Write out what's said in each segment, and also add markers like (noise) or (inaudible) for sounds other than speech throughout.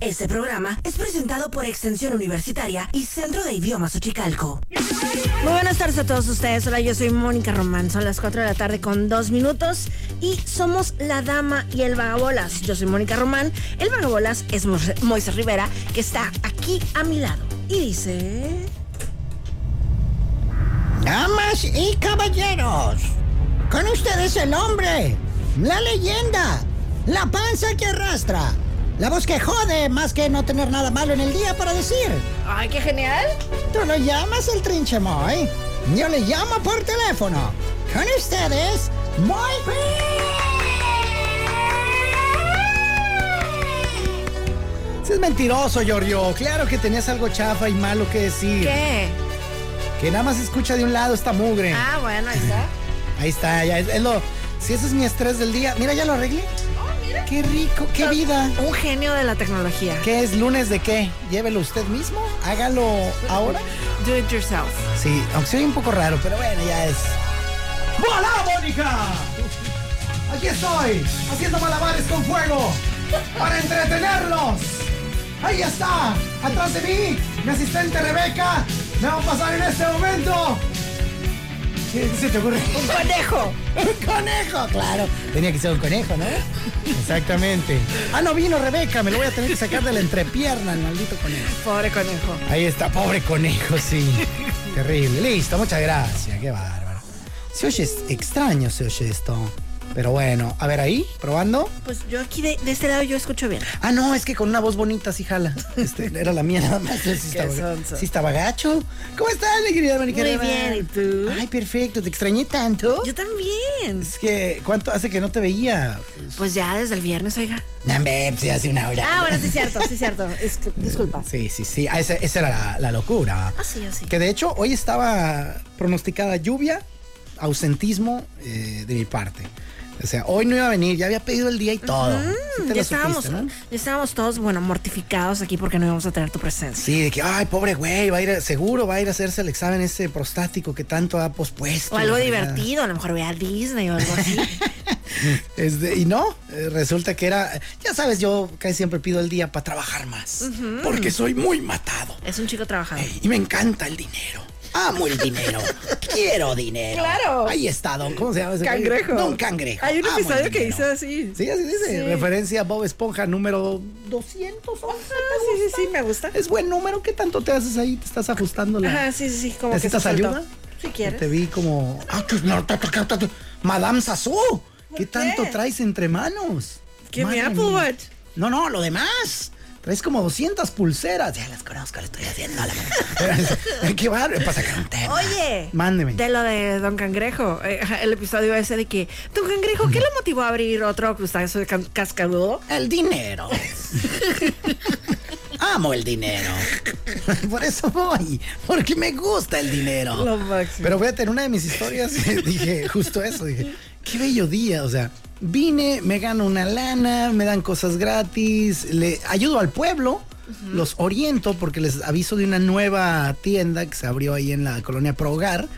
Este programa es presentado por Extensión Universitaria y Centro de Idiomas Uchicalco. Muy buenas tardes a todos ustedes. Hola, yo soy Mónica Román. Son las 4 de la tarde con 2 minutos y somos la dama y el vagabolas. Yo soy Mónica Román. El vagabolas es Mo- Moisés Rivera, que está aquí a mi lado. Y dice... Damas y caballeros, con ustedes el hombre, la leyenda, la panza que arrastra, la voz que jode más que no tener nada malo en el día para decir. ¡Ay, qué genial! Tú lo llamas el trinchemoy, yo le llamo por teléfono. Con ustedes, Moy es mentiroso, Giorgio. Claro que tenías algo chafa y malo que decir. ¿Qué? Que nada más escucha de un lado esta mugre. Ah, bueno, ahí está. Ahí está, ya es, es lo. Si ese es mi estrés del día. Mira, ya lo arreglé. Mira. Qué rico, qué vida. Un genio de la tecnología. ¿Qué es lunes de qué? Llévelo usted mismo, hágalo ahora. Do it yourself. Sí, aunque se oye un poco raro, pero bueno, ya es. ¡Hola, Mónica! Aquí estoy, haciendo malabares con fuego para entretenerlos. Ahí está, atrás de mí, mi asistente Rebeca. Me va a pasar en este momento. ¿Qué se te ocurre? ¡Un conejo! Un conejo, claro. Tenía que ser un conejo, ¿no? Exactamente. Ah, no vino Rebeca, me lo voy a tener que sacar de la entrepierna, el maldito conejo. Pobre conejo. Ahí está, pobre conejo, sí. Terrible. Listo, muchas gracias. Qué bárbaro. Se oye es- extraño, se oye esto. Pero bueno, a ver ahí, probando. Pues yo aquí de, de este lado yo escucho bien. Ah, no, es que con una voz bonita sí jala. Este, (laughs) era la mía nada más. Sí estaba, sí estaba gacho. ¿Cómo estás, mi querida? Muy bien, ¿y tú? Ay, perfecto. Te extrañé tanto. Yo también. Es que, ¿cuánto hace que no te veía? Pues ya desde el viernes, oiga. No, hombre, pues, hace una hora. Ah, bueno, sí es cierto, sí es cierto. Es- disculpa. Sí, sí, sí. Ah, esa, esa era la, la locura. Ah, sí, así. Que de hecho hoy estaba pronosticada lluvia, ausentismo eh, de mi parte. O sea, hoy no iba a venir, ya había pedido el día y todo. Sí te ya lo estábamos, supiste, ¿no? ya estábamos todos, bueno, mortificados aquí porque no íbamos a tener tu presencia. Sí, de que, ay, pobre güey, va a ir, a- seguro va a ir a hacerse el examen ese prostático que tanto ha pospuesto. O algo divertido, a lo mejor ve a Disney o algo así. (laughs) Este, y no, eh, resulta que era, ya sabes, yo casi siempre pido el día para trabajar más, porque soy muy matado. es un chico trabajador. Y me encanta el dinero. Amo el dinero. Quiero dinero. Claro. Ahí está, don. ¿Cómo se llama ese? Cangrejo. Don Cangrejo. Hay un Amo episodio que dice así. Sí, así dice. Sí. Referencia a Bob Esponja número 211. Ah, sí, sí, sí, me gusta. Es buen número. ¿Qué tanto te haces ahí? ¿Te estás ajustando la... Ajá, sí, sí, sí, como ¿Necesitas ayuda? Si quieres. Te vi como... Ah, ta. Madame Sassou. ¿Qué tanto traes entre manos? Give me Apple. Watch. No, no, lo demás. Traes como 200 pulseras. Ya las conozco, lo estoy haciendo. La... (laughs) ¿Qué va? Para sacar un tema. Oye, Mándeme. de lo de Don Cangrejo, eh, el episodio ese de que Don Cangrejo, ¿qué le motivó a abrir otro crustáceo de cascarudo? El dinero. Amo el dinero. Por eso voy. Porque me gusta el dinero. Lo máximo. Pero fíjate, en una de mis historias (laughs) dije justo eso. Dije, qué bello día. O sea, vine, me gano una lana, me dan cosas gratis, le ayudo al pueblo. Los oriento porque les aviso de una nueva tienda que se abrió ahí en la colonia Pro Hogar,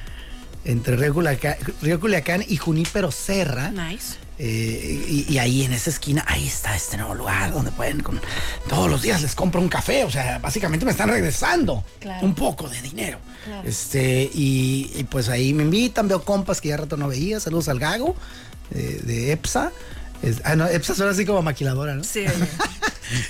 entre Río Culiacán, Río Culiacán y Junípero Serra. Nice. Eh, y, y ahí en esa esquina, ahí está este nuevo lugar donde pueden, con- todos los días les compro un café, o sea, básicamente me están regresando Claro. un poco de dinero. Claro. Este, y, y pues ahí me invitan, veo compas que ya rato no veía, saludos al Gago eh, de EPSA. Es- ah, no, EPSA suena así como maquiladora, ¿no? Sí. (laughs)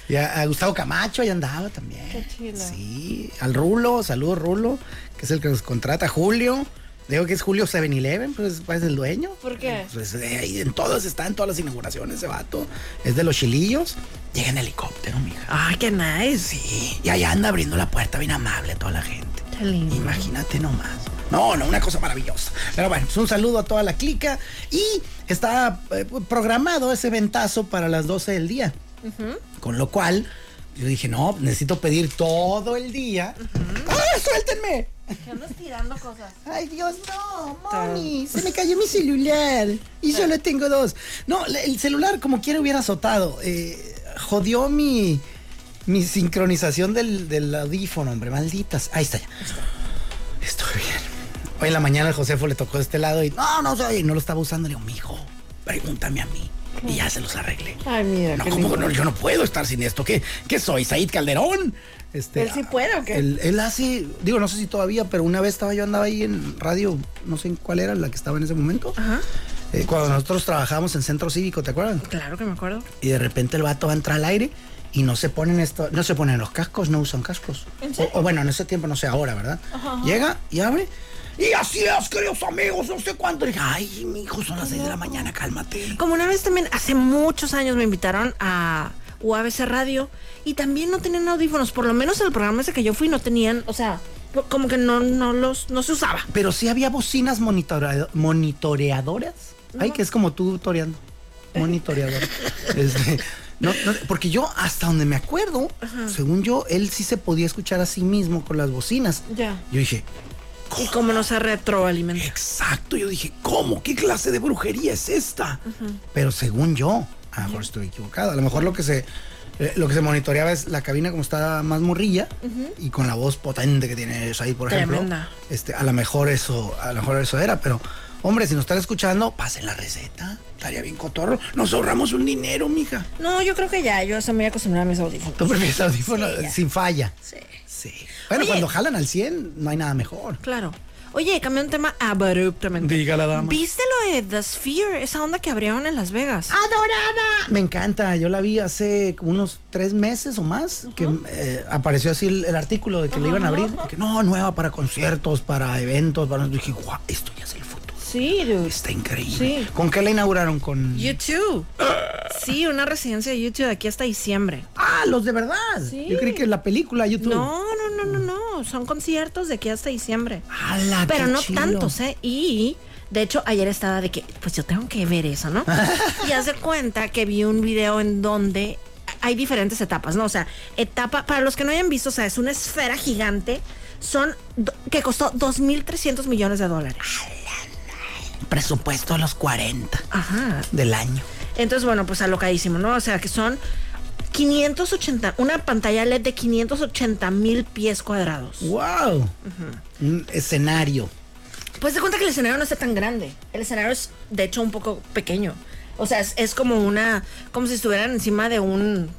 Y a, a Gustavo Camacho ahí andaba también. Qué chido. Sí, al Rulo, saludos Rulo, que es el que nos contrata, Julio. Digo que es Julio 7-Eleven, pues es el dueño. ¿Por qué? Pues eh, ahí en todas está, en todas las inauguraciones ese vato. Es de los chilillos. Llega en helicóptero, mija. Ay, qué nice. Sí, y allá anda abriendo la puerta bien amable a toda la gente. Qué lindo. Imagínate nomás. No, no, una cosa maravillosa. Pero bueno, pues un saludo a toda la clica. Y está eh, programado ese ventazo para las 12 del día. Con lo cual, yo dije, no, necesito pedir todo el día. ¡Ay! suéltenme! ¿Qué andas tirando cosas? Ay, Dios, no, Moni, se me cayó mi celular y solo tengo dos. No, el celular como quiera hubiera azotado. Eh, jodió mi, mi sincronización del, del audífono, hombre, malditas. Ahí está ya. Estoy bien. Hoy en la mañana el Josefo le tocó de este lado y no, no soy, no lo estaba usando. Le digo, mijo, pregúntame a mí. Y ya se los arreglé. Ay, mira, No, ¿cómo no? Yo no puedo estar sin esto. ¿Qué, qué soy? ¿Said Calderón? Este, ¿Él sí puede o qué? Él, él hace, digo, no sé si todavía, pero una vez estaba yo andaba ahí en radio, no sé en cuál era la que estaba en ese momento. Ajá. Eh, cuando nosotros trabajábamos en centro cívico, ¿te acuerdan? Claro que me acuerdo. Y de repente el vato va a entrar al aire y no se ponen esto, no se ponen los cascos, no usan cascos. ¿En serio? o bueno, en ese tiempo, no sé ahora, ¿verdad? Llega y abre. Y así es, queridos amigos, no sé cuánto. Y dije, ay, mi hijo, son las 6 de la mañana, cálmate. Como una vez también, hace muchos años me invitaron a UABC Radio y también no tenían audífonos. Por lo menos en el programa ese que yo fui no tenían, o sea, como que no, no los, no se usaba. Pero sí había bocinas monitora- monitoreadoras. Ay, que es como tú toreando. (laughs) Monitoreador. Este, no, no, porque yo, hasta donde me acuerdo, según yo, él sí se podía escuchar a sí mismo con las bocinas. Ya. Yo dije, Y como no se retroalimenta. exacto. Yo dije, ¿cómo? ¿Qué clase de brujería es esta? Pero según yo, a lo mejor estoy equivocado. A lo mejor lo que se. eh, lo que se monitoreaba es la cabina como está más morrilla y con la voz potente que tienes ahí, por ejemplo. Este, a lo mejor eso, a lo mejor eso era, pero hombre, si nos están escuchando, pasen la receta. Estaría bien cotorro. Nos ahorramos un dinero, mija. No, yo creo que ya, yo estoy muy acostumbrada a mis audífonos. Tú prefieres audífonos Sí, sin falla. Sí. Sí. Bueno, Oye. cuando jalan al 100, no hay nada mejor. Claro. Oye, cambié un tema abruptamente. Diga la dama. ¿Viste lo de The Sphere? Esa onda que abrieron en Las Vegas. ¡Adorada! Me encanta, yo la vi hace unos tres meses o más, que eh, apareció así el, el artículo de que le iban a abrir. Que no, nueva para conciertos, para eventos, para... Dije, guau, esto ya es el futuro. Sí, dude. Está increíble. Sí. ¿Con qué la inauguraron? Con... YouTube. Sí, una residencia de YouTube de aquí hasta diciembre. Ah, los de verdad. Sí. Yo creí que la película YouTube. No, no, no, no, no. Son conciertos de aquí hasta diciembre. ¡Hala, Pero no chido! tantos, ¿eh? Y de hecho ayer estaba de que, pues yo tengo que ver eso, ¿no? (laughs) y haz de cuenta que vi un video en donde hay diferentes etapas, ¿no? O sea, etapa, para los que no hayan visto, o sea, es una esfera gigante, son, que costó 2.300 millones de dólares. Presupuesto a los 40 Ajá. del año. Entonces, bueno, pues alocadísimo, ¿no? O sea, que son 580, una pantalla LED de 580 mil pies cuadrados. ¡Wow! Un escenario. Pues de cuenta que el escenario no está tan grande. El escenario es, de hecho, un poco pequeño. O sea, es, es como una. como si estuvieran encima de un.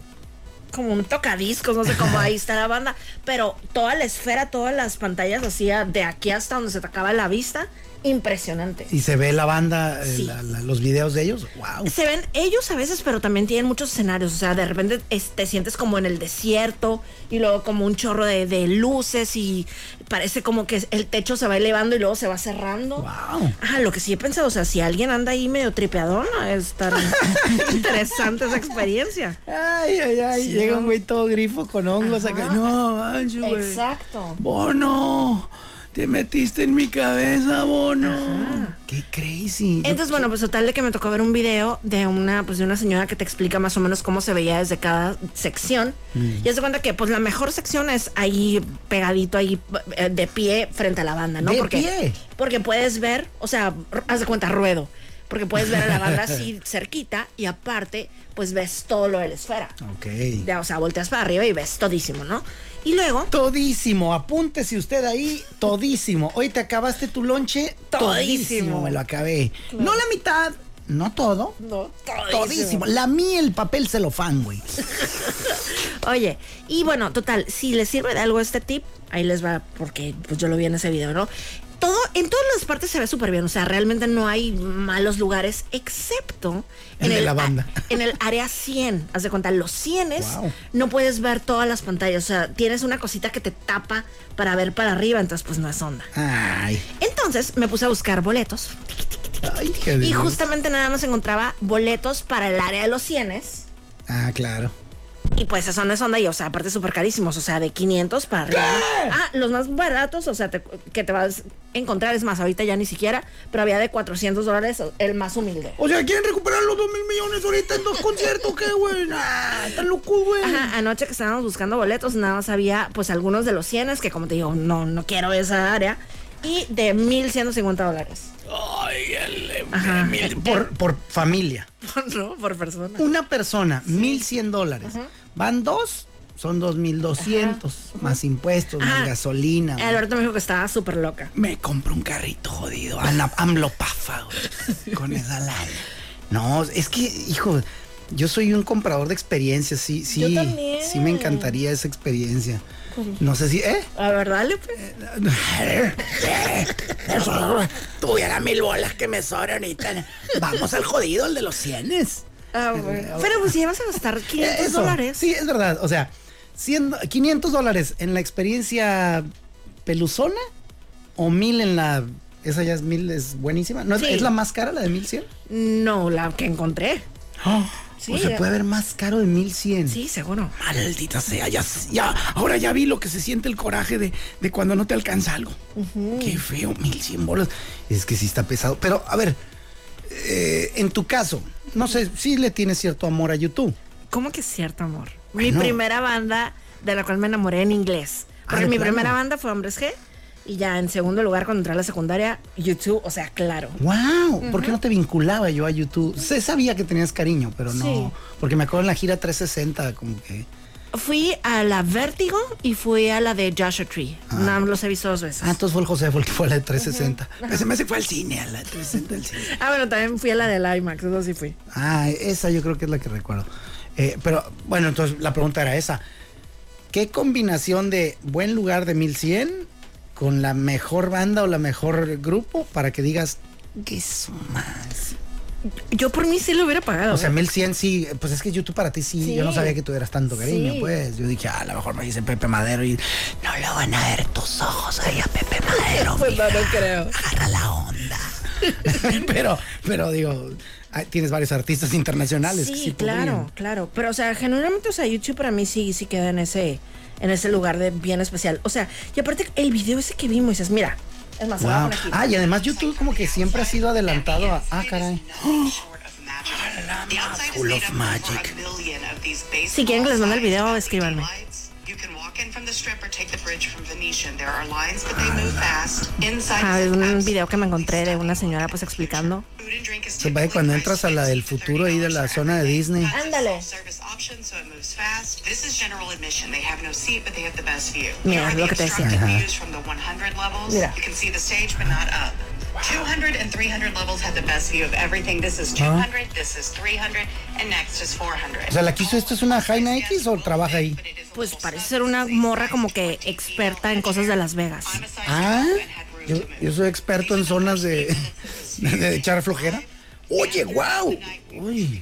como un tocadiscos, no sé cómo ahí está la banda. Pero toda la esfera, todas las pantallas así de aquí hasta donde se te acaba la vista. Impresionante. Y se ve la banda, eh, Sí. la- la- los videos de ellos. ¡Wow! Se ven ellos a veces, pero también tienen muchos escenarios. O sea, de repente es- te sientes como en el desierto y luego como un chorro de, de luces y parece como que el techo se va elevando y luego se va cerrando. ¡Wow! Ajá, lo que sí he pensado, o sea, si alguien anda ahí medio tripeador, ¿no? es tan (laughs) interesante esa experiencia. Ay, ay, ay. Sí, Llega ¿no? un güey todo grifo con hongos acá. No, manches. Exacto. Bono, te metiste en mi cabeza, Bono. Qué crazy. Entonces, bueno, pues total de que me tocó ver un video de una, pues de una señora que te explica más o menos cómo se veía desde cada sección. Y haz de cuenta que, pues la mejor sección es ahí pegadito, ahí eh, de pie frente a la banda, ¿no? ¿De porque, pie? Porque puedes ver, o sea, haz de cuenta, ruedo. Porque puedes ver a la banda así (laughs) cerquita y aparte, pues ves todo lo de la esfera. Ok. Ya, o sea, volteas para arriba y ves todísimo, ¿no? Y luego, Todísimo, apúntese usted ahí, todísimo. Hoy te acabaste tu lonche, todísimo. Todísimo. Me lo acabé. No la mitad, no todo. no, Todísimo. La mí el papel celofán, güey. (laughs) Oye, y bueno, total, si les sirve de algo este tip, ahí les va, porque pues yo lo vi en ese video, ¿no? En todas las partes se ve súper bien, o sea, realmente no hay malos lugares, excepto El de la a- banda. en el área 100. Haz de cuenta, los 100 Wow. no puedes ver todas las pantallas, o sea, tienes una cosita que te tapa para ver para arriba, entonces pues no es onda. Ay. Entonces me puse a buscar boletos Ay, y justamente nada más encontraba boletos para el área de los 100 Ah, claro. Y pues eso no es onda y, o sea, aparte súper carísimos, o sea, de 500 para arriba. Ah, los más baratos, o sea, que te vas a encontrar, es más, ahorita ya ni siquiera, pero había de 400 dólares el más humilde. O sea, ¿quieren recuperar los 2 mil millones ahorita en dos conciertos? ¡Qué güey! Ah, ¡Está loco, güey! Ajá, anoche que estábamos buscando boletos, nada más había, pues, algunos de los 100 que como te digo, no, no quiero esa área. Y de 1150 dólares. Ay, el, por, por, familia. (laughs) no, por persona. Una persona, 1100 dólares. Van dos, son 2200. Más impuestos, más gasolina. Alberto me dijo que estaba súper loca. Me compro un carrito jodido. Amlopafa, (laughs) con esa lana. No, es que, hijo, yo soy un comprador de experiencias, sí, sí. Sí me encantaría esa experiencia. No sé si, ¿eh? A ver, dale, pues. Tuviera mil bolas que me sobran ahorita. Vamos al jodido, el de los cienes. Ah, (laughs) bueno. Pero pues si vas a gastar (laughs) 500 dólares. Sí, es verdad. O sea, 500 dólares en la experiencia peluzona o mil en la. Esa ya es mil, es buenísima. ¿No es, la más cara, la de 1100? No, la que encontré. (gasps) Oh. Sí, se puede ver más caro de 1100. Sí, seguro. Maldita sea, ya, ya, ahora ya vi lo que se siente el coraje de, cuando no te alcanza algo. Qué feo, 1100 bolas. Es que sí está pesado. Pero, a ver, eh, en tu caso, no sé, sí le tienes cierto amor a YouTube. ¿Cómo que cierto amor? Mi primera banda de la cual me enamoré en inglés. Porque mi primera banda fue Hombres G. Y ya en segundo lugar, cuando entré a la secundaria, YouTube, o sea, claro. ¡Wow! ¿Por qué no te vinculaba yo a YouTube? Se sabía que tenías cariño, pero no. Porque me acuerdo en la gira 360, como que. Fui a la Vértigo y fui a la de Joshua Tree. Ah. No, los he visto dos veces. Ah, entonces fue el José, fue el que fue a la de 360. Ese me fue al cine, a la de 360 del cine. ah, bueno, también fui a la del IMAX, eso sí fui. Ah, esa yo creo que es la que recuerdo. Eh, pero bueno, entonces la pregunta era esa. ¿Qué combinación de buen lugar de 1100 con la mejor banda o la mejor grupo para que digas que es más. Yo por mí sí lo hubiera pagado. O sea, 1100 sí, pues es que YouTube para ti sí, yo no sabía que tuvieras tanto cariño, pues. Yo dije, ah, a lo mejor me dice Pepe Madero y no lo van a ver tus ojos ahí a Pepe Madero. (laughs) pues no, no creo. Agarra la onda. (laughs) (laughs) pero, pero digo, tienes varios artistas internacionales. Sí, claro, claro. Pero, o sea, generalmente, o sea, YouTube para mí sí, sí queda en ese en ese lugar de bien especial. O sea, y aparte el video ese que vimos, dices, mira, es más, wow. Ah, y además YouTube como que siempre ha sido adelantado a... Ah, caray. (gasps) Full of magic. Si quieren que les mande el video, escríbanme. Ah, es un video que me encontré de una señora pues explicando. Se va cuando entras a la del futuro ahí de la zona de Disney. Ándale. Mira, lo que te decía. Mira. 200 and 300 levels had the best view of everything. This is 200, this is 300, and next is 400. O sea, ¿la quiso esto es una Jaina X o trabaja ahí? Pues parece ser una morra como que experta en cosas de Las Vegas. Ah, yo, yo soy experto en zonas de, (laughs) de, echar flojera. Oye, wow. Uy,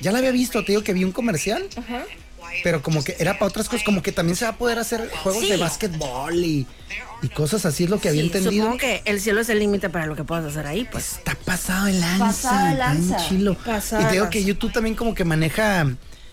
ya la había visto, te digo que vi un comercial. Ajá. Pero como que era para otras cosas, como que también se va a poder hacer juegos de básquetbol y y cosas así es lo que había entendido. Supongo que el cielo es el límite para lo que puedas hacer ahí, pues. Está pasado el lanza. Pasado el lanza. Chilo. y te digo que YouTube también como que maneja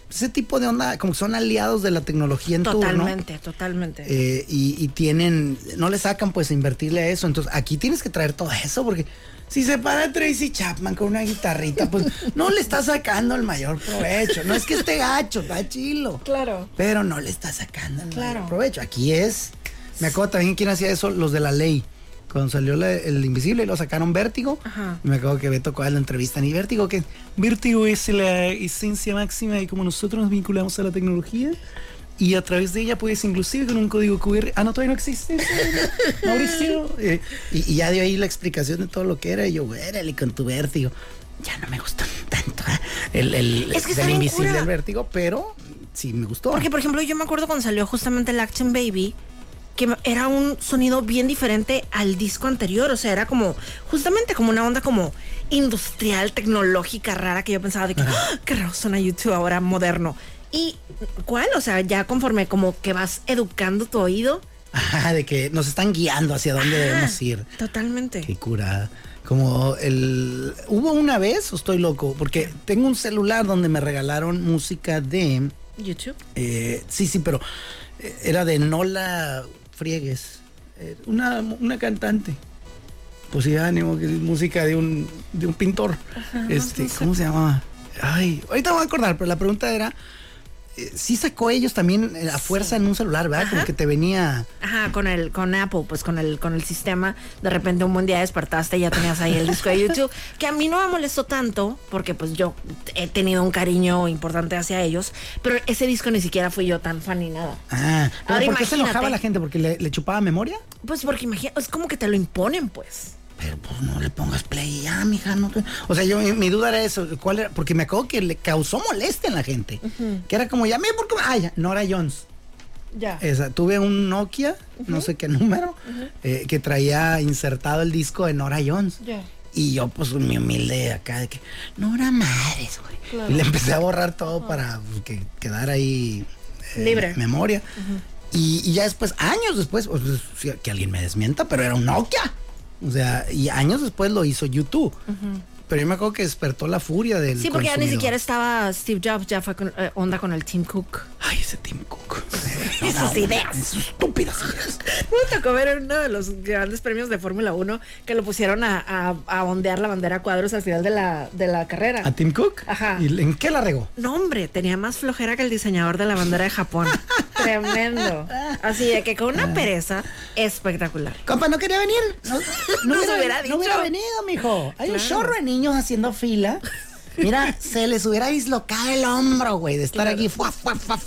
ese tipo de onda, como que son aliados de la tecnología en Totalmente, totalmente. Eh, y, y, tienen, no le sacan pues invertirle a eso. Entonces aquí tienes que traer todo eso porque si se para Tracy Chapman con una guitarrita, pues (laughs) no le está sacando el mayor provecho. No es que esté gacho, está chilo. Claro. Pero no le está sacando el mayor provecho. Aquí es me acuerdo también quién hacía eso, los de la ley. Cuando salió el Invisible, lo sacaron Vértigo. Y me acuerdo que Beto tocó la entrevista en Vértigo, que Vértigo es la esencia máxima y como nosotros nos vinculamos a la tecnología. Y a través de ella puedes inclusive con un código QR. Ah, no, todavía no existe. Mauricio. (laughs) Eh, y, ya dio ahí la explicación de todo lo que era. Y yo, y con tu vértigo. Ya no me gustó tanto ¿eh? el, el, el invisible del vértigo, pero sí me gustó. Porque, por ejemplo, yo me acuerdo cuando salió justamente el Action Baby que era un sonido bien diferente al disco anterior, o sea, era como justamente como una onda como industrial, tecnológica, rara, que yo pensaba de que, ¡Ah! qué raro suena YouTube ahora moderno. ¿Y cuál? O sea, ya conforme como que vas educando tu oído. Ajá, de que nos están guiando hacia dónde debemos ir. Totalmente. Qué curada. Como el... Hubo una vez, o estoy loco, porque tengo un celular donde me regalaron música de YouTube. Eh, sí, sí, pero eh, era de Nola Friegues, eh, una, una cantante. Pues sí, ánimo, que es música de un, de un pintor. este, ¿cómo se llamaba? Ay, ahorita me voy a acordar, pero la pregunta era. Eh, sí sacó ellos también eh, a fuerza en un celular, ¿verdad? Como que te venía. Ajá, con el, con Apple, pues con el, con el sistema, de repente un buen día despertaste y ya tenías ahí el disco de YouTube, (laughs) que a mí no me molestó tanto, porque pues yo he tenido un cariño importante hacia ellos, pero ese disco ni siquiera fui yo tan fan ni nada. Ah, pero Ahora ¿por qué se enojaba la gente? ¿Porque le, le chupaba memoria? Pues porque imagínate, es como que te lo imponen, pues. Pero pues no le pongas play ya, mija. No te- O sea, yo mi, duda era eso. ¿Cuál era? Porque me acuerdo que le causó molestia en la gente. Que era como, ya, mira, ¿por qué? Ah, ya, Nora Jones. Ya. Esa, tuve un Nokia, no sé qué número, eh, que traía insertado el disco de Nora Jones. Ya. Y yo, pues, mi humilde acá de que, Nora madres, güey. Claro. Y le empecé a borrar todo para pues, que quedara ahí eh, Libre. memoria. y, y ya después, años después, pues, que alguien me desmienta, pero era un Nokia. O sea, y años después lo hizo YouTube. Pero yo me acuerdo que despertó la furia del. Sí, porque ya ni siquiera estaba Steve Jobs, ya fue con, eh, onda con el Tim Cook. Ay, ese Tim Cook. (laughs) Y sus ideas. Sus estúpidas ideas. Me tocó ver en uno de los grandes premios de Fórmula 1 que lo pusieron a, a, a ondear la bandera a cuadros al final de la, de la carrera. ¿A Tim Cook? Ajá. ¿Y en qué la regó? No, hombre, tenía más flojera que el diseñador de la bandera de Japón. (laughs) Tremendo. Así de que con una pereza espectacular. Compa, ¿no quería venir? No, No hubiera dicho. no hubiera venido, mijo. Hay un chorro de niños haciendo fila. Mira, se les hubiera dislocado el hombro, güey, de estar aquí.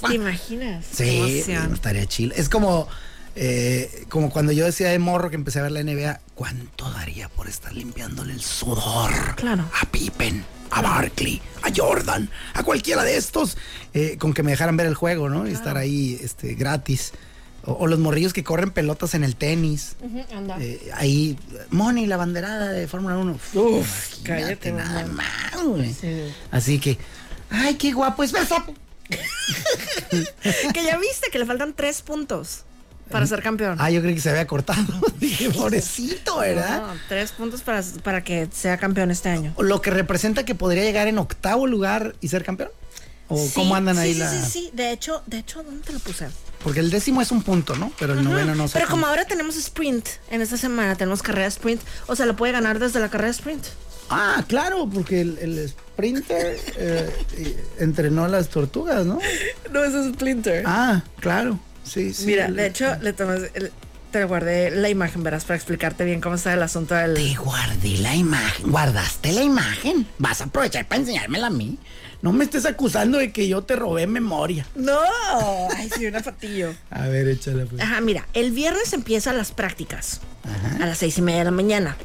¿Te imaginas? Sí, emoción. estaría chill. Es como, eh, como cuando yo decía de morro que empecé a ver la NBA, ¿cuánto daría por estar limpiándole el sudor? Claro. A Pippen, a Barkley, a Jordan, a cualquiera de estos, eh, con que me dejaran ver el juego, ¿no? Y estar ahí este, gratis. O, o los morrillos que corren pelotas en el tenis. Anda. Eh, ahí, Moni, la banderada de Fórmula 1. Uf, cállate, nada mamá. más, güey. Sí. Así que, ay, qué guapo es Verstappen. (laughs) Que ya viste que le faltan tres puntos para ser campeón. Ah, yo creí que se había cortado. (laughs) Dije, pobrecito, ¿verdad? No, tres puntos para, para que sea campeón este año. Lo que representa que podría llegar en octavo lugar y ser campeón. ¿O Sí, cómo andan sí, ahí sí, la...? Sí, sí, De hecho, de hecho, ¿dónde te lo puse? Porque el décimo es un punto, ¿no? Pero el noveno no sé. Pero como ahora tenemos sprint, en esta semana tenemos carrera sprint, o sea, lo puede ganar desde la carrera sprint. Ah, claro, porque el, el sprinter eh, entrenó a las tortugas, ¿no? (laughs) No, es sprinter. Ah, claro. Sí, sí. Mira, de hecho, le tomas el- te guardé la imagen, verás, para explicarte bien cómo está el asunto del... Te guardé la imagen. ¿Guardaste la imagen? ¿Vas a aprovechar para enseñármela a mí? No me estés acusando de que yo te robé memoria. ¡No! Ay, sí, una fatillo. A ver, échala. Pues. Ajá, mira, el viernes empiezan las prácticas a las seis y media de la mañana.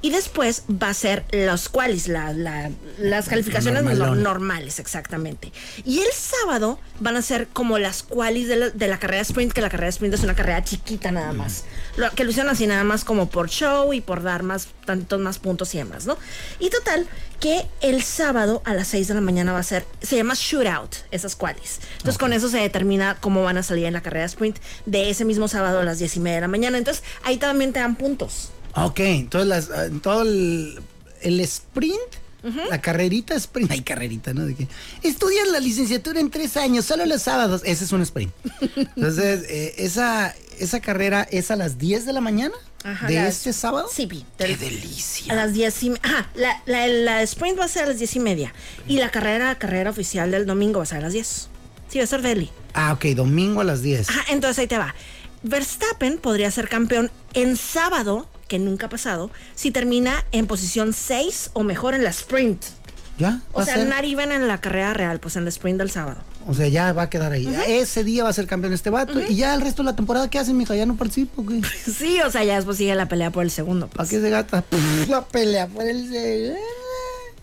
Y después va a ser los qualis, la- la- las calificaciones Normalón. normales, exactamente. Y el sábado van a ser como las qualis de la, de la carrera sprint, que la carrera sprint es una carrera chiquita nada más. Lo, que lo hicieron así nada más como por show y por dar más, tantos más puntos y demás, ¿no? Y total, que el sábado a las 6 de la mañana va a ser, se llama shootout, esas qualis. Entonces con eso se determina cómo van a salir en la carrera sprint de ese mismo sábado a las 10 y media de la mañana. Entonces ahí también te dan puntos. Ok, entonces las, ah, todo el, el sprint, la carrerita sprint, hay carrerita, ¿no? De que estudias la licenciatura en tres años, solo los sábados, ese es un sprint. (laughs) Entonces, eh, esa, esa carrera es a las 10 de la mañana Ajá, de las- este sábado. Sí, Pi, Qué del- delicia. A las 10 y Ajá, la, la, la sprint va a ser a las 10 y media. Y la carrera, carrera oficial del domingo va a ser a las 10. Sí, va a ser Delhi. Ah, ok, domingo a las 10. Ajá, entonces ahí te va. Verstappen podría ser campeón en sábado, que nunca ha pasado, si termina en posición 6 o mejor en la sprint. ¿Ya? O sea, even en la carrera real, pues en la sprint del sábado. O sea, ya va a quedar ahí. Ese día va a ser campeón este vato. Y ya el resto de la temporada, ¿qué hacen, mija? Ya no participo, güey. (laughs) Sí, o sea, ya después sigue la pelea por el segundo. ¿Para pues. qué se gata? (laughs) La pelea por el segundo.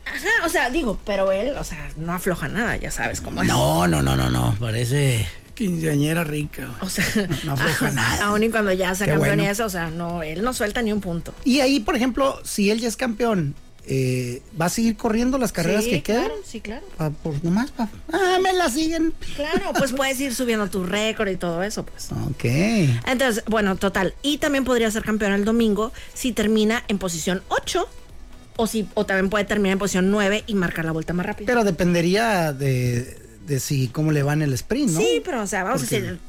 Ajá, o sea, digo, pero él, o sea, no afloja nada, ya sabes cómo es. No, no, no, no, no. Parece quinceañera rica. O sea, No afloja ajá, nada. Aún y cuando ya sea Qué campeón y eso, o sea, no, él no suelta ni un punto. Y ahí, por ejemplo, si él ya es campeón, eh, ¿va a seguir corriendo las carreras sí, que quedan? Claro, sí, claro. Pa- pues nomás, pa- ah, me la siguen. Claro, pues (laughs) puedes ir subiendo tu récord y todo eso, pues. Ok. Entonces, bueno, total. Y también podría ser campeón el domingo si termina en posición 8 o, si, o también puede terminar en posición 9 y marcar la vuelta más rápido. Pero dependería de, de si cómo le va en el sprint, ¿no? Sí, pero o sea, vamos a decir,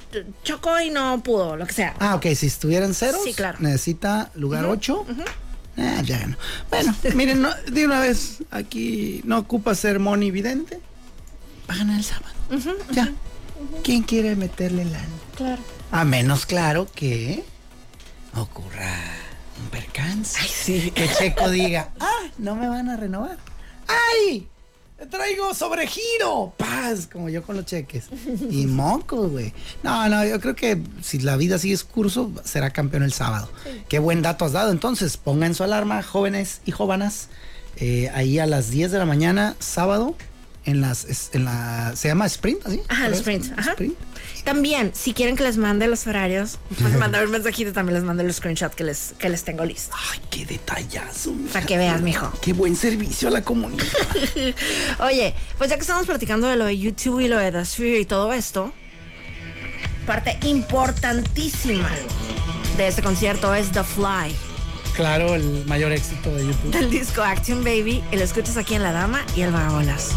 chocó y no pudo, lo que sea. Ah, ok, si estuvieran ceros, Sí, claro. necesita lugar 8. Ah, ya ganó. Bueno, miren, no, de una vez, aquí no ocupa ser Moni vidente. Va a ganar el sábado. Ya. ¿Quién quiere meterle lana? Claro. A menos, claro, que ocurra un percance. Ay, sí. Que Checo diga, ah, no me van a renovar. ¡Ay! Traigo sobregiro. Paz, como yo con los cheques. Y mocos, güey. No, no, yo creo que si la vida sigue su curso, será campeón el sábado. Qué buen dato has dado. Entonces, pongan su alarma, jóvenes y jóvenes, eh, ahí a las 10 de la mañana, sábado, en las, en la, se llama sprint, ¿así? Ajá, el sprint. Ajá. Sprint. También, si quieren que les mande los horarios, (laughs) pueden mandar un mensajito, también les mando el screenshot que les, que les tengo listo. Ay, qué detallazo. Para que veas, mijo. Qué buen servicio a la comunidad. (laughs) Oye, pues ya que estamos platicando de lo de YouTube y lo de The Sphere y todo esto, parte importantísima de este concierto es The Fly, claro, el mayor éxito de YouTube. del disco Action Baby, y lo escuchas aquí en La Dama y el Vagabolas.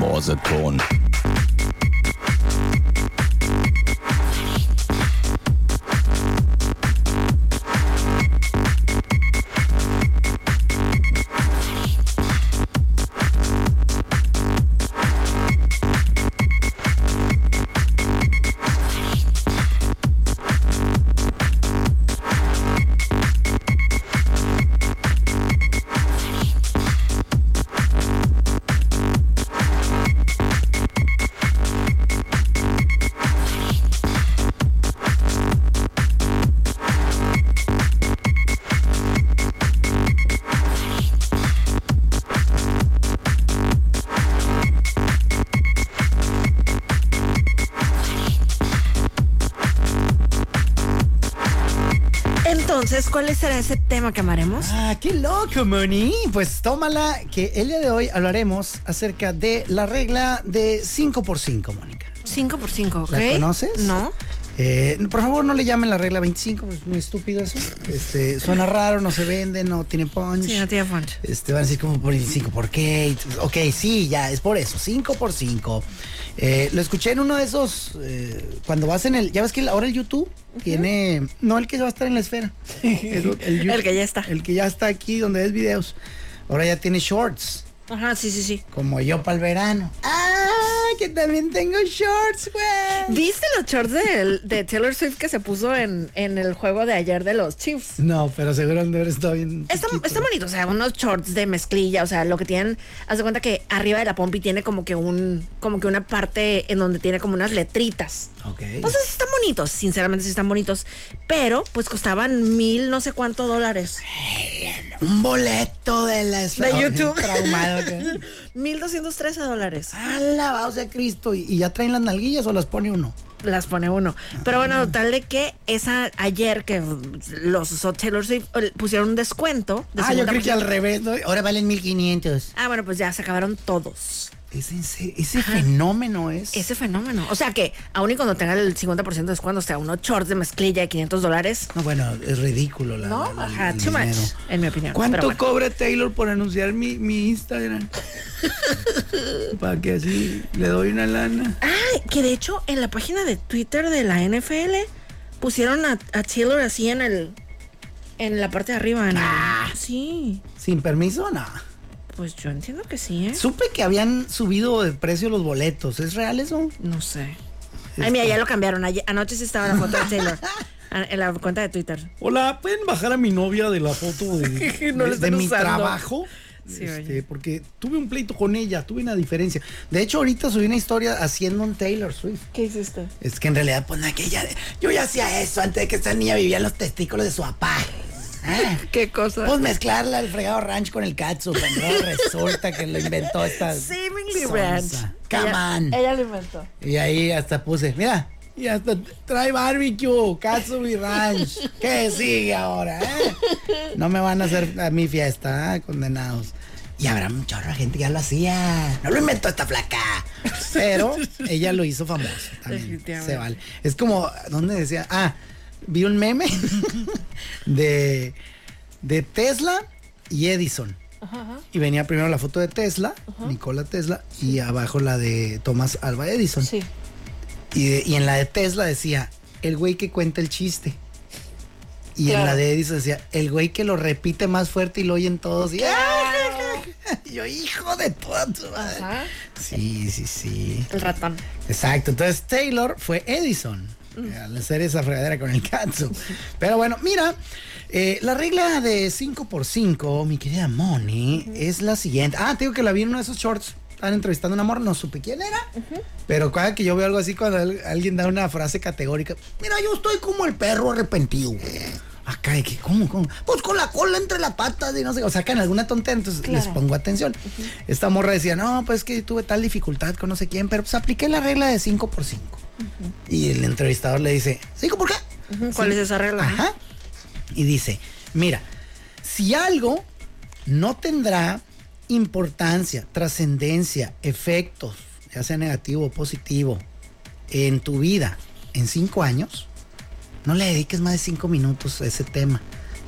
Morseton. ¿Cuál será ese tema que amaremos? Ah, qué loco, Moni. Pues tómala que el día de hoy hablaremos acerca de la regla de 5x5, Mónica. 5 por 5, ¿ok? ¿La conoces? No. Eh, por favor, no le llamen la regla 25, es muy estúpido eso. Este, suena raro, no se vende, no tiene punch. Sí, no tiene punch. Este, van a decir como por 25, ¿por qué? Ok, sí, ya, es por eso, 5 por 5. Eh, lo escuché en uno de esos, eh, cuando vas en el, ya ves que ahora el YouTube tiene, no el que va a estar en la esfera, (laughs) el, el El que ya está. El que ya está aquí donde ves videos. Ahora ya tiene shorts, Ajá, sí, sí, sí. como yo para el verano. ¡Ah! Que también tengo shorts, güey. ¿Viste los shorts de, de Taylor Swift que se puso en, en el juego de ayer de los Chiefs? No, pero seguro haber estado bien. Está, está bonito, o sea, unos shorts de mezclilla, o sea, lo que tienen, haz de cuenta que arriba de la pompi tiene como que un, como que una parte en donde tiene como unas letritas. Ok. O sea, sí están bonitos, sinceramente sí están bonitos, pero pues costaban mil no sé cuánto dólares. Un boleto de la esfera. De YouTube. Traumado. que- (laughs) Mil doscientos trece dólares. Alabado sea Cristo. ¿Y, y ya traen las nalguillas o las pone uno? Las pone uno. Pero bueno, total de que esa ayer que los usó Taylor Swift eh, pusieron un descuento. de Ah, yo 50%. creo que al revés. ¿no? Ahora valen 1500. Ah, bueno, pues ya se acabaron todos. Es en serio, ese fenómeno es. Ese fenómeno. O sea que, aun y cuando tenga el 50% de descuento, o sea, unos shorts de mezclilla de 500 dólares. No, bueno, es ridículo la. No, la- ajá, el too much, en mi opinión. ¿Cuánto bueno. cobra Taylor por anunciar mi, mi Instagram? (laughs) Para que así le doy una lana. Ay, que de hecho en la página de Twitter de la NFL pusieron a, a Taylor así en el. En la parte de arriba. en el- Ah. sí. ¿Sin permiso? No. Pues yo entiendo que sí, ¿eh? Supe que habían subido de precio los boletos. ¿Es real eso? No sé. Ay, mira, ya lo cambiaron. Ayer- anoche sí estaba la foto de Taylor. a- (laughs) En la cuenta de Twitter. Hola, ¿pueden bajar a mi novia de la foto de, (laughs) No están mi usando. trabajo? Sí, Este, oye. porque tuve un pleito con ella, tuve una diferencia. De hecho, ahorita subí una historia haciendo un Taylor Swift. ¿Qué hiciste? Es que en realidad, pues aquella de- yo ya hacía eso antes de que esta niña vivía en los testículos de su papá. Ah, (laughs) ¿Qué cosa? Pues mezclarla el fregado ranch con el katsu, pero (laughs) resulta que lo inventó esta Seemingly. Ranch. Come Ella- on. Ella lo inventó. Y ahí hasta puse, mira, y hasta trae barbecue, katsu y ranch. ¿Qué sigue ahora? eh? No me van a hacer a mi fiesta, ah, condenados. Y habrá un chorro de gente que ya lo hacía. No lo inventó esta flaca. Pero ella lo hizo famoso también. Se vale. Es como, ¿dónde decía? Ah, vi un meme (laughs) de, de Tesla y Edison. Y venía primero la foto de Tesla, Nikola Tesla, y abajo la de Thomas Alva Edison. Sí. Y, de- y en la de Tesla decía, el güey que cuenta el chiste. Y en la de Edison decía, el güey que lo repite más fuerte y lo oyen todos. (laughs) Y, yo, hijo de toda tu madre. Ajá. Sí, sí, sí. El ratón. Exacto. Entonces Taylor fue Edison. Al hacer esa fregadera con el katsu. Pero bueno, mira, eh, la regla de 5x5, mi querida Moni, es la siguiente. Ah, te digo que la vi en uno de esos shorts. Estaban entrevistando a una morra, no supe quién era. Pero cada que yo veo algo así, cuando al- alguien da una frase categórica, mira, yo estoy como el perro arrepentido. Acá, de que, ¿cómo, cómo? Pues con la cola entre las patas y no sé, o sacan alguna tontería, entonces les pongo atención. Esta morra decía, no, pues que tuve tal dificultad con no sé quién, pero pues apliqué la regla de 5 por 5 Y el entrevistador le dice, ¿5 por qué? ¿Cuál es esa regla? Ajá. Y dice, mira, si algo no tendrá importancia, trascendencia, efectos, ya sea negativo o positivo, en tu vida en cinco años, no le dediques más de cinco minutos a ese tema.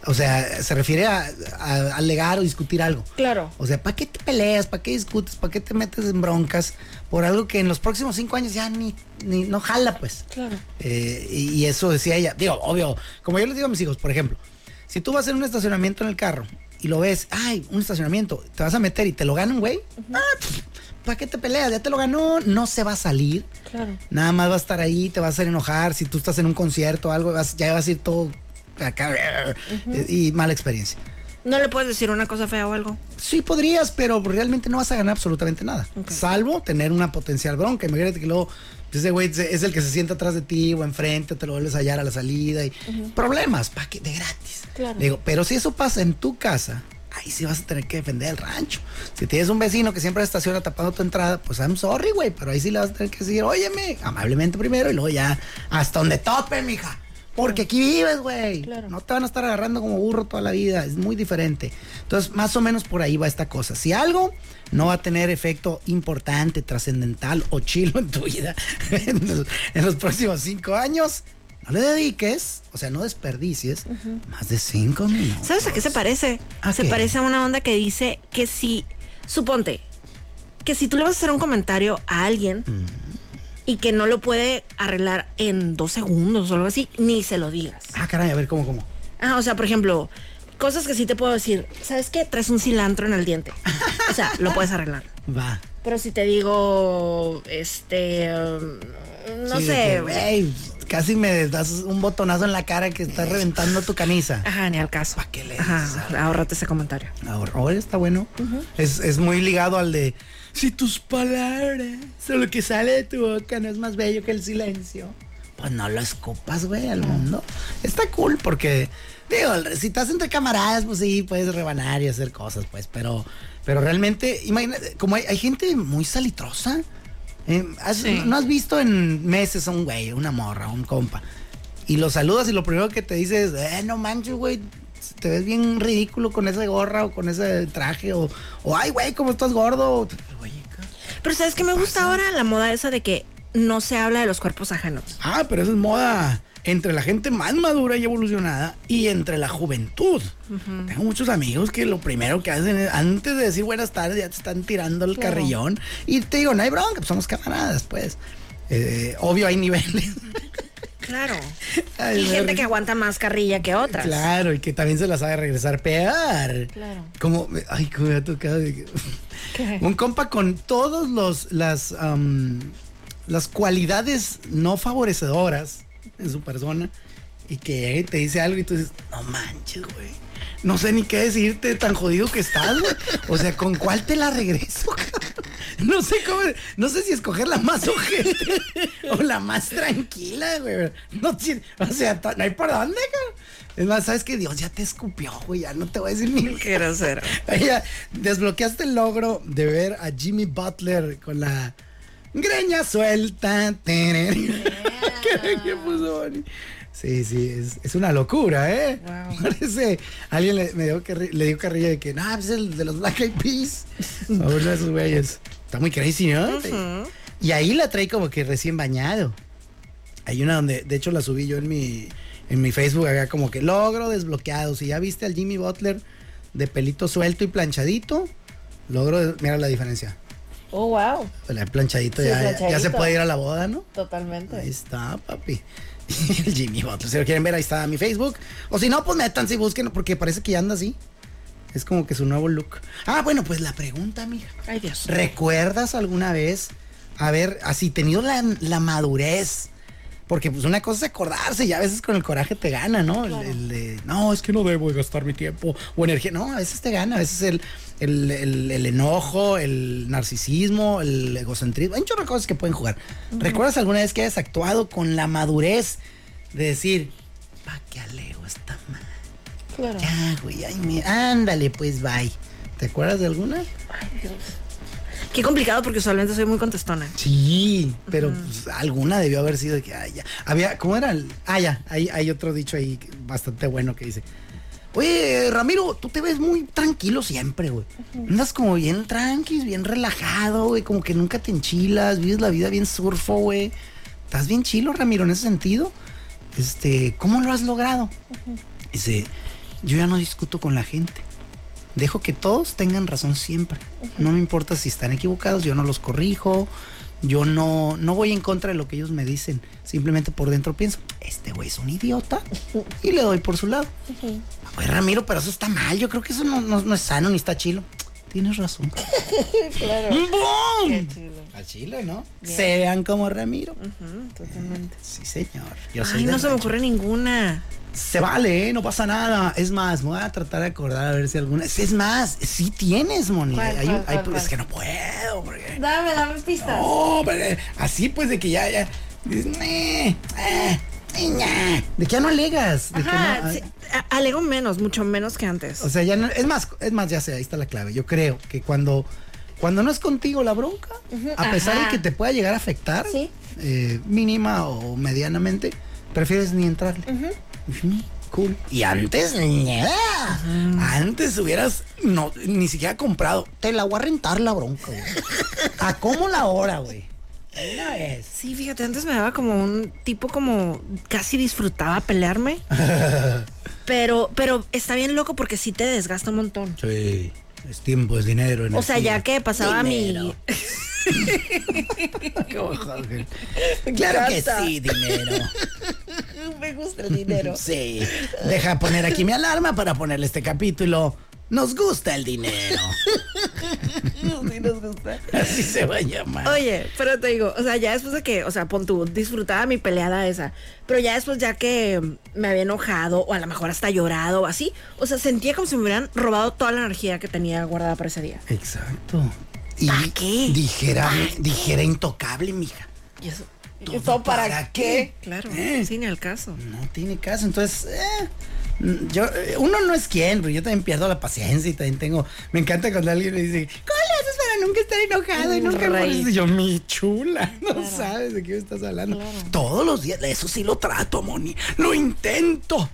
O sea, se refiere a, a alegar o discutir algo. Claro. O sea, ¿para qué te peleas? ¿Para qué discutes? ¿Para qué te metes en broncas? Por algo que en los próximos cinco años ya ni, ni no jala, pues. Claro. Eh, y, y eso decía ella. Digo, obvio, como yo les digo a mis hijos, por ejemplo, si tú vas en un estacionamiento en el carro y lo ves, ay, un estacionamiento, te vas a meter y te lo gana un güey, ¿para qué te peleas? Ya te lo ganó, no se va a salir. Claro. Nada más va a estar ahí, te va a hacer enojar. Si tú estás en un concierto o algo, vas- ya vas a ir todo acá. eh, Y mala experiencia. ¿No le puedes decir una cosa fea o algo? Sí podrías, pero realmente no vas a ganar absolutamente nada. Salvo tener una potencial bronca. Imagínate que luego ese güey es el que se sienta atrás de ti o enfrente, te lo vuelves a hallar a la salida y problemas, pa' que de gratis. Claro. Digo, pero si eso pasa en tu casa, ahí sí vas a tener que defender el rancho. Si tienes un vecino que siempre estaciona tapando tu entrada, pues I'm sorry, güey, pero ahí sí le vas a tener que decir, óyeme, amablemente primero y luego ya hasta donde tope, mija. Porque aquí vives, güey. Claro. No te van a estar agarrando como burro toda la vida. Es muy diferente. Entonces, más o menos por ahí va esta cosa. Si algo no va a tener efecto importante, trascendental o chilo en tu vida (laughs) en los, en los próximos cinco años, no le dediques, o sea, no desperdicies más de cinco minutos. ¿Sabes a qué se parece? ¿A se qué? parece a una onda que dice que si, suponte, que si tú le vas a hacer un comentario a alguien Mm. Y que no lo puede arreglar en dos segundos o algo así, ni se lo digas. Ah, caray, a ver, ¿cómo, cómo? Ah, o sea, por ejemplo, cosas que sí te puedo decir. ¿Sabes qué? Traes un cilantro en el diente. O sea, lo puedes arreglar. (laughs) Va. Pero si te digo, este, um, no Sí, sé. que, casi me das un botonazo en la cara que estás reventando tu camisa. Ajá, ni al caso. ¿Pa' qué le Ajá, ahórrate ese comentario. Ahora, ahora está bueno. es, es muy ligado al de si tus palabras o lo que sale de tu boca no es más bello que el silencio. Pues no lo escupas, güey, al mundo. Está cool porque, digo, si estás entre camaradas, pues sí, puedes rebanar y hacer cosas, pues, pero, pero realmente, imagínate, como hay, hay gente muy salitrosa. eh, has- Sí. ¿No has visto en meses a un güey, una morra, un compa? Y lo saludas y lo primero que te dice es, eh, no manches, güey, te ves bien ridículo con esa gorra o con ese traje o, o ay, güey, cómo estás gordo. Pero ¿sabes qué me gusta ahora? La moda esa de que no se habla de los cuerpos ajenos. Ah, pero eso es moda entre la gente más madura y evolucionada y entre la juventud. Tengo muchos amigos que lo primero que hacen es, antes de decir buenas tardes, ya te están tirando el Claro. carrillón. Y te digo, no hay bronca, pues somos camaradas, pues. Eh, obvio hay niveles. (laughs) Claro. Ay, y gente que aguanta más carrilla que otras. Claro, y que también se la sabe regresar peor. Claro. Como, ay, como me ha tocado. Un compa con todos los las am, las cualidades no favorecedoras en su persona y que te dice algo y tú dices, no manches, güey. No sé ni qué decirte, tan jodido que estás, güey. O sea, ¿con cuál te la regreso? cabrón? No sé cómo, no sé si escoger la más ojete o la más tranquila, güey. No o sea, no hay por dónde, cabrón. Es más, sabes que Dios ya te escupió, güey, ya no te voy a decir ni Qué grosero. (laughs) Ya desbloqueaste el logro de ver a Jimmy Butler con la greña suelta. (laughs) ¿Qué, qué puso Bonnie? Sí, sí, es, es una locura, ¿eh? Wow. (laughs) Parece, alguien le, me dio le dio carrilla de que, no, es el de los Black Eyed Peas. (laughs) A uno de esos güeyes. Está muy crazy, ¿no? Y ahí la trae como que recién bañado. Hay una donde, de hecho, la subí yo en mi, en mi Facebook, acá como que logro desbloqueado. Si ya viste al Jimmy Butler de pelito suelto y planchadito, logro, mira la diferencia. Oh, wow. El planchadito, Sí, ya, ya- ya se planchadito. puede ir a la boda, ¿no? Totalmente. Ahí está, papi. (laughs) El Jimmy Butler. Si lo quieren ver, ahí está mi Facebook. O si no, pues métanse y busquen, porque parece que ya anda así. Es como que su nuevo look. Ah, bueno, pues la pregunta, mija. Ay, Dios. ¿Recuerdas alguna vez haber así tenido la, la madurez? Porque pues una cosa es acordarse y a veces con el coraje te gana, ¿no? El, el de, no, es que no debo de gastar mi tiempo o energía. No, a veces te gana, a veces el, el, el- enojo, el narcisismo, el egocentrismo. Hay un chorro de cosas que pueden jugar. ¿Recuerdas alguna vez que hayas actuado con la madurez de decir, pa' qué alego esta madre? Claro. Ya, güey, ay, me- ándale, pues bye. ¿Te acuerdas de alguna? Qué complicado porque usualmente soy muy contestona. Sí, pero pues, alguna debió haber sido de que, ay, ya. Había, ¿cómo era? ah, ya, hay, hay otro dicho ahí bastante bueno que dice, oye, Ramiro, tú te ves muy tranquilo siempre, güey. Andas como bien tranqui, bien relajado, güey, como que nunca te enchilas, vives la vida bien surfo, güey. Estás bien chilo, Ramiro, en ese sentido. Este, ¿cómo lo has logrado? Dice, yo ya no discuto con la gente. Dejo que todos tengan razón siempre. No me importa si están equivocados, yo no los corrijo. Yo no, no voy en contra de lo que ellos me dicen. Simplemente por dentro pienso, este güey es un idiota. Y le doy por su lado. Oye, Ramiro, pero eso está mal. Yo creo que eso no, no- no es sano ni está chilo. Tienes razón. (laughs) Claro. ¡Bum! A Chile, ¿no? Sean como Ramiro. Totalmente. Sí, señor. Yo soy Ay, no se me ocurre ninguna. Se vale, ¿eh? no pasa nada. Es más, me voy a tratar de acordar a ver si alguna. Es más, sí tienes, Moni. ¿Cuál, Hay- cuál, hay- cuál, Es que no puedo, porque. Dame, dame pistas. No, pero, así pues de que ya, ya. "Eh, eh, ña", De que ya no alegas. De que no- sí, alego menos, mucho menos que antes. O sea, ya no. Es más, es más, ya sé, ahí está la clave. Yo creo que cuando. Cuando no es contigo la bronca, a pesar Ajá. de que te pueda llegar a afectar, Sí. eh, mínima o medianamente, prefieres ni entrarle. Ujú, Cool. Y antes, nada. Antes hubieras no, ni siquiera comprado. Te la voy a rentar la bronca, güey. ¿A cómo la hora, güey? Una vez. Sí, fíjate, antes me daba como un tipo como casi disfrutaba pelearme. (laughs) pero, pero está bien loco porque sí te desgasta un montón. Sí. Es tiempo, es dinero. O sea, ya que pasaba Dinero. (laughs) mi. Claro que sí, dinero. (laughs) me gusta el dinero. Sí. Deja poner aquí mi alarma para ponerle este capítulo. Nos gusta el dinero. (laughs) Sí nos gusta. Así se va a llamar. Oye, pero te digo, o sea, ya después de que, o sea, pon tú, disfrutaba mi peleada esa, pero ya después ya que me había enojado o a lo mejor hasta llorado o así, o sea, sentía como si me hubieran robado toda la energía que tenía guardada para ese día. Exacto. Y ¿Pa' qué? dijera, dijera intocable, mija. Y eso, ¿y ¿Todo todo para, para qué? qué? Claro, ¿Eh? sí, ni al caso. No tiene caso. Entonces, eh, yo, eh, uno no es quien, pero yo también pierdo la paciencia y también tengo. Me encanta cuando alguien me dice, ¿cómo le haces para nunca estar enojado y nunca molestar?" Y Yo, mi chula, no sabes de qué me estás hablando. Todos los días, eso sí lo trato, Moni. Lo intento.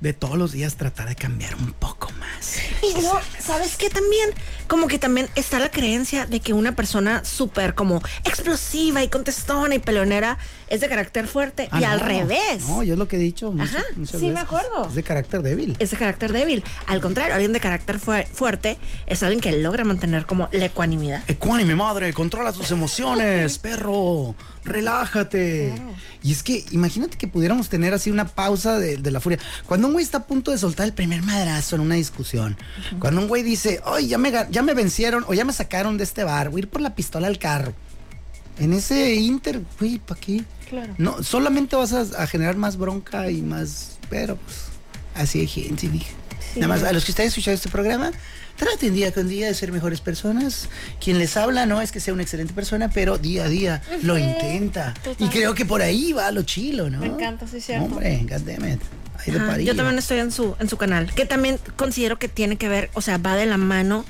De todos los días tratar de cambiar un poco más. Y no, ¿sabes qué también? Como que también está la creencia de que una persona súper como explosiva y contestona y peleonera es de carácter fuerte Ah, y al revés. No, yo es lo que he dicho. muchas- Ajá, muchas sí, me acuerdo. Es de carácter débil. es de carácter débil. Al contrario, alguien de carácter fue- fuerte es alguien que logra mantener como la ecuanimidad. Ecuánime, madre, controla tus emociones, (laughs) perro, relájate. Y es que imagínate que pudiéramos tener así una pausa de, de la furia. Cuando un güey está a punto de soltar el primer madrazo en una discusión, cuando un güey dice, ay, ya me, ya me vencieron o ya me sacaron de este bar, voy a ir por la pistola al carro. En ese inter, güey, ¿para qué? Claro. No, solamente vas a, a generar más bronca y más. Pero pues, así hay gente, dije. Nada más, a los que ustedes escuchado este programa, traten día con día de ser mejores personas. Quien les habla no es que sea una excelente persona, pero día a día lo intenta. Y creo que por ahí va lo chilo, ¿no? Me encanta, sí, cierto. Hombre, goddammit. Ahí de Ajá, parillo. Yo también estoy en su, en su canal, que también considero que tiene que ver, o sea, va de la mano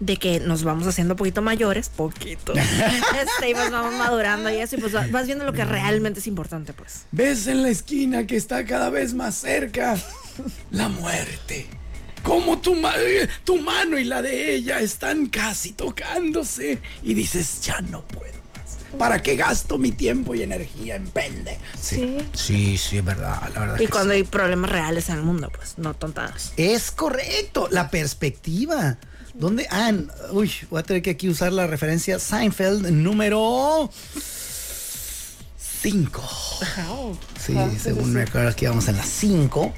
de que nos vamos haciendo un poquito mayores, poquito. (laughs) este, y pues vamos madurando y eso, y pues va- vas viendo lo que realmente es importante, pues. Ves en la esquina que está cada vez más cerca la muerte. Como tu, ma- tu mano y la de ella están casi tocándose. Y dices, ya no puedo más. ¿Para qué gasto mi tiempo y energía en pende? Sí. sí, sí, es verdad, la verdad. Y que cuando sí. hay problemas reales en el mundo, pues, no tontadas. Es correcto, la perspectiva. ¿Dónde? Ah, uy, voy a tener que aquí usar la referencia Seinfeld número 5. Sí, según me acuerdo que íbamos en la 5.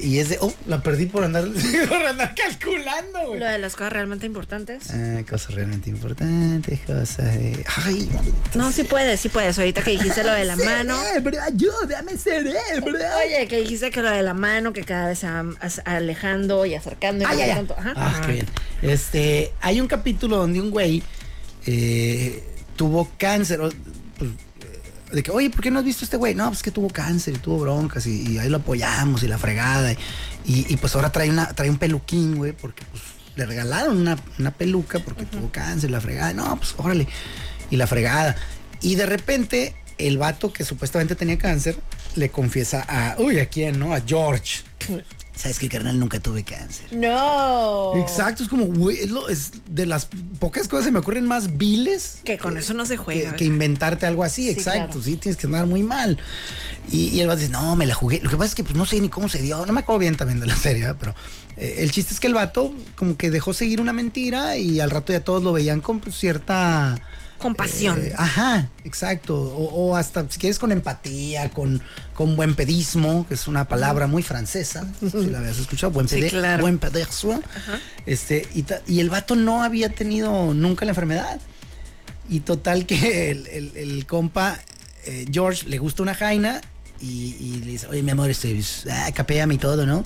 Y es de. Oh, la perdí por andar, (laughs) por andar calculando, güey. Lo de las cosas realmente importantes. Ah, cosas realmente importantes, cosas de. Ay, No, sí puedes, sí puedes. Ahorita que dijiste lo de la (laughs) mano. Cerebro, ayúdame, cerebro. Oye, que dijiste que lo de la mano, que cada vez se va alejando y acercando. Y Ah, ya, ya. tanto. Ajá. Ah, qué bien. Este, hay un capítulo donde un güey eh, tuvo cáncer. pues, eh, de que, oye, ¿por qué no has visto a este güey? No, pues que tuvo cáncer y tuvo broncas y, y ahí lo apoyamos y la fregada. Y, y, y, pues ahora trae, una, trae un peluquín, güey, porque pues le regalaron una, una peluca porque tuvo cáncer y la fregada. No, pues órale. Y la fregada. Y de repente, el vato que supuestamente tenía cáncer le confiesa a, uy, ¿a quién, no? A George. ¿Sabes qué, carnal? Nunca tuve cáncer. No. Exacto, es como, güey, es, lo- es de las pocas cosas que se me ocurren más viles. Que con eso no se juega. que inventarte algo así, exacto, claro. sí, tienes que andar muy mal. Y, y él va a decir, no, me la jugué. Lo que pasa es que pues, no sé ni cómo se dio, no me acuerdo bien también de la serie, ¿eh? pero eh, el chiste es que el vato como que dejó seguir una mentira y al rato ya todos lo veían con pues, cierta... Compasión. eh, ajá, exacto. O, o hasta, si quieres, con empatía, con, con buen pedismo, que es una palabra muy francesa. Si la habías escuchado, buen, Sí, pede- claro. buen pedismo. Este, y, el vato no había tenido nunca la enfermedad. Y total que el, el- el compa eh, George le gusta una jaina y, y le dice, oye, mi amor, estoy, ah, capéame y todo, ¿no?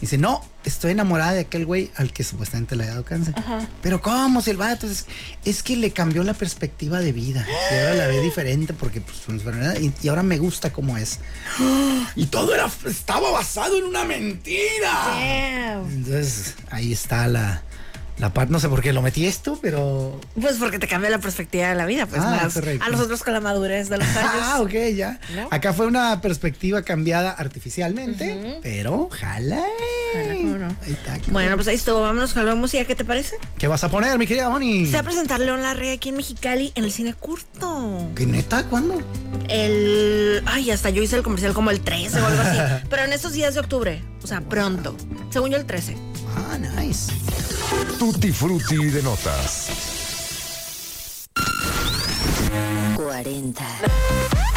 Dice, no, estoy enamorada de aquel güey al que supuestamente le ha dado cáncer. Pero ¿cómo? Si el vato es, es que le cambió la perspectiva de vida. Y ahora la ve diferente porque pues su enfermedad y, y ahora me gusta cómo es. Y todo era, estaba basado en una mentira. Entonces, ahí está la, la parte. No sé por qué lo metí esto, pero. Pues porque te cambia la perspectiva de la vida, pues Ah, más correcto. a nosotros con la madurez de los (laughs) años. Ah, ok, ya. ¿No? Acá fue una perspectiva cambiada artificialmente, pero jala. Jala, ¿cómo no? Bueno, pues ahí estuvo. Vámonos con la música. ¿Qué te parece? ¿Qué vas a poner, mi querida Moni? Se va a presentar León Larrea aquí en Mexicali en el cine curto. ¿Qué neta? ¿Cuándo? El. Ay, hasta yo hice el comercial como el 13 o algo así. (laughs) Pero en estos días de octubre. O sea, pronto. Según yo, el 13. Ah, nice. Tutti frutti de notas. 40.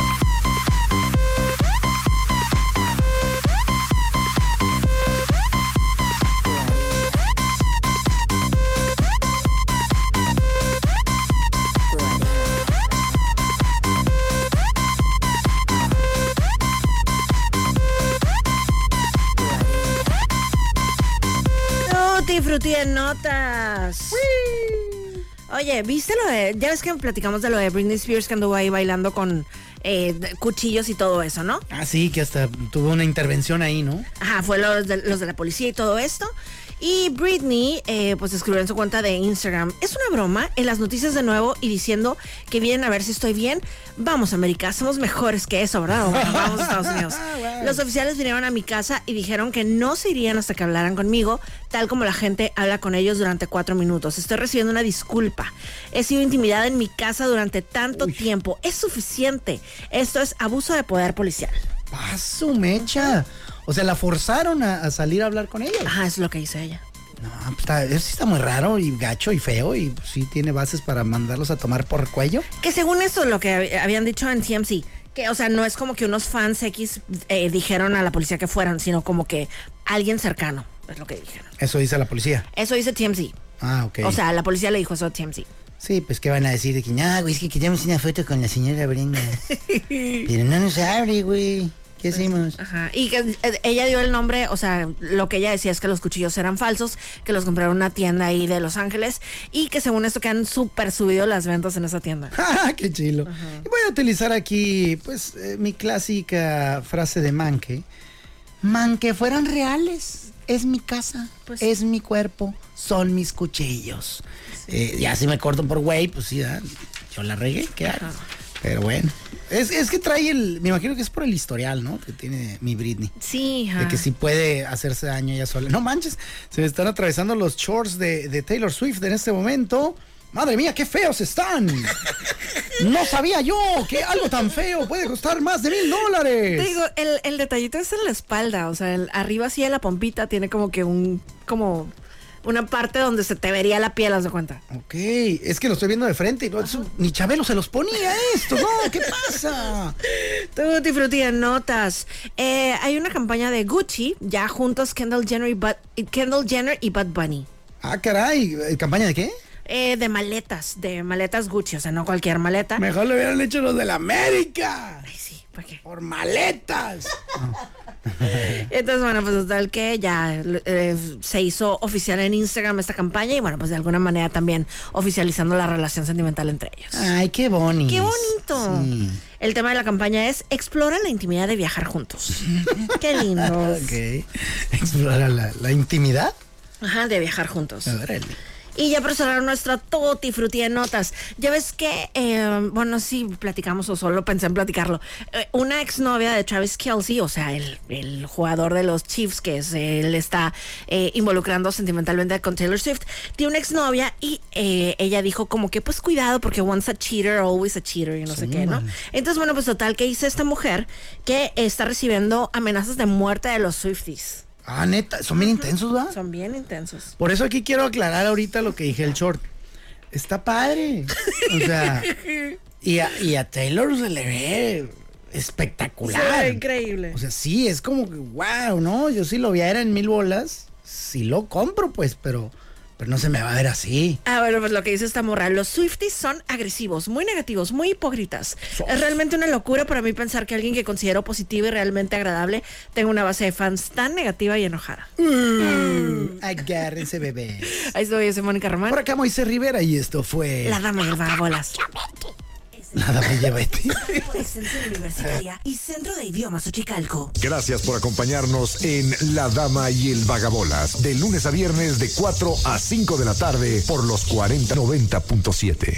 Tutti de notas. Oye, ¿viste lo de.? Ya ves que platicamos de lo de Britney Spears que anduvo ahí bailando con eh, cuchillos y todo eso, ¿no? Ah, sí, que hasta tuvo una intervención ahí, ¿no? Ajá, fue los de, los de la policía y todo esto. Y Britney, eh, pues escribió en su cuenta de Instagram, es una broma en las noticias de nuevo y diciendo que vienen a ver si estoy bien. Vamos, América, somos mejores que eso, ¿verdad? Bueno, vamos a Estados (laughs) Unidos. Los oficiales vinieron a mi casa y dijeron que no se irían hasta que hablaran conmigo, tal como la gente habla con ellos durante cuatro minutos. Estoy recibiendo una disculpa. He sido intimidada en mi casa durante tanto tiempo. Es suficiente. Esto es abuso de poder policial. Paso, mecha. O sea, la forzaron a, a salir a hablar con ellos. Ajá, es lo que dice ella. No, pues está, eso sí está muy raro y gacho y feo y pues, sí tiene bases para mandarlos a tomar por cuello. Que según esto, lo que hab- habían dicho en TMC, que, o sea, no es como que unos fans X eh, dijeron a la policía que fueran, sino como que alguien cercano, es lo que dijeron. Eso dice la policía. Eso dice TMC. Ah, ok. O sea, la policía le dijo eso a TMC. Sí, pues qué van a decir de que, no, güey, es que queríamos una foto con la señora Brenda. (laughs) Pero no nos abre, güey. ¿Qué hicimos? Ajá. Y que eh, ella dio el nombre, o sea, lo que ella decía es que los cuchillos eran falsos, que los compraron en una tienda ahí de Los Ángeles y que según esto que han súper subido las ventas en esa tienda. (laughs) ¡Ah, qué chilo! Y voy a utilizar aquí, pues, eh, mi clásica frase de Manque. Manque fueran reales. Es mi casa, Pues- es mi cuerpo, son mis cuchillos. Eh, ya si me corto por güey, pues sí, ¿verdad? yo la regué, ¿qué hago? Pero bueno. Es, es que trae el. Me imagino que es por el historial, ¿no? Que tiene mi Britney. Sí, De que sí puede hacerse daño ella sola. No manches, se me están atravesando los shorts de, de Taylor Swift en este momento. Madre mía, qué feos están. No sabía yo que algo tan feo puede costar más de mil dólares. Te digo, el, el detallito es en la espalda, o sea, el- arriba sí de la pompita tiene como que un, como una parte donde se te vería la piel, haz de cuenta. Ok, es que lo estoy viendo de frente. y no, eso- ni Chabelo se los ponía esto. No, ¿qué pasa? (laughs) Tutti frutti en notas. Eh, hay una campaña de Gucci, ya juntos Kendall Jenner y Bud, Kendall Jenner y Bud Bunny. Ah, caray, ¿campaña de qué? Eh, de maletas, de maletas Gucci, o sea, no cualquier maleta. Mejor le hubieran hecho los de la América. Ay, sí, ¿por qué? Por maletas. (laughs) (laughs) Entonces, bueno, pues total que ya eh, se hizo oficial en Instagram esta campaña y bueno, pues de alguna manera también oficializando la relación sentimental entre ellos. Ay, qué bonito. ¡Qué bonito! El tema de la campaña es explora la intimidad de viajar juntos. (laughs) ¡Qué lindo! Ok. Explorar la, la intimidad. Ajá, de viajar juntos. Órale. Y ya para cerrar nuestra tutti frutti de notas, ya ves que, eh, bueno, sí platicamos o solo pensé en platicarlo. Eh, una exnovia de Travis Kelsey, o sea, el, el jugador de los Chiefs, que es, él está eh, involucrando sentimentalmente con Taylor Swift, tiene una exnovia y eh, ella dijo como que, pues cuidado, porque once a cheater, always a cheater y no sé qué, ¿no? Entonces, bueno, pues total, que hice esta mujer que está recibiendo amenazas de muerte de los Swifties? Ah, neta, son bien intensos, ¿va? Son bien intensos. Por eso aquí quiero aclarar ahorita lo que dije el short. Está padre. O sea, (laughs) y a, y a Taylor se le ve espectacular. Sí, increíble. O sea, sí, es como que, wow, ¿no? Yo sí lo viera en mil bolas, sí lo compro, pues, pero, pero no se me va a ver así. Ah, bueno, pues lo que dice esta morra, los Swifties son agresivos, muy negativos, muy hipócritas. Es realmente una locura para mí pensar que alguien que considero positivo y realmente agradable tenga una base de fans tan negativa y enojada. Agárrense, bebé. Ahí estoy, yo soy Mónica Román. Por acá Moisés Rivera y esto fue... La dama y el vagabolas. Nada me lleva Por Extensión (laughs) Universitaria y Centro de Idiomas Ochicalco. Gracias por acompañarnos en La Dama y el Vagabolas, de lunes a viernes de 4 a 5 de la tarde por los 4090.7.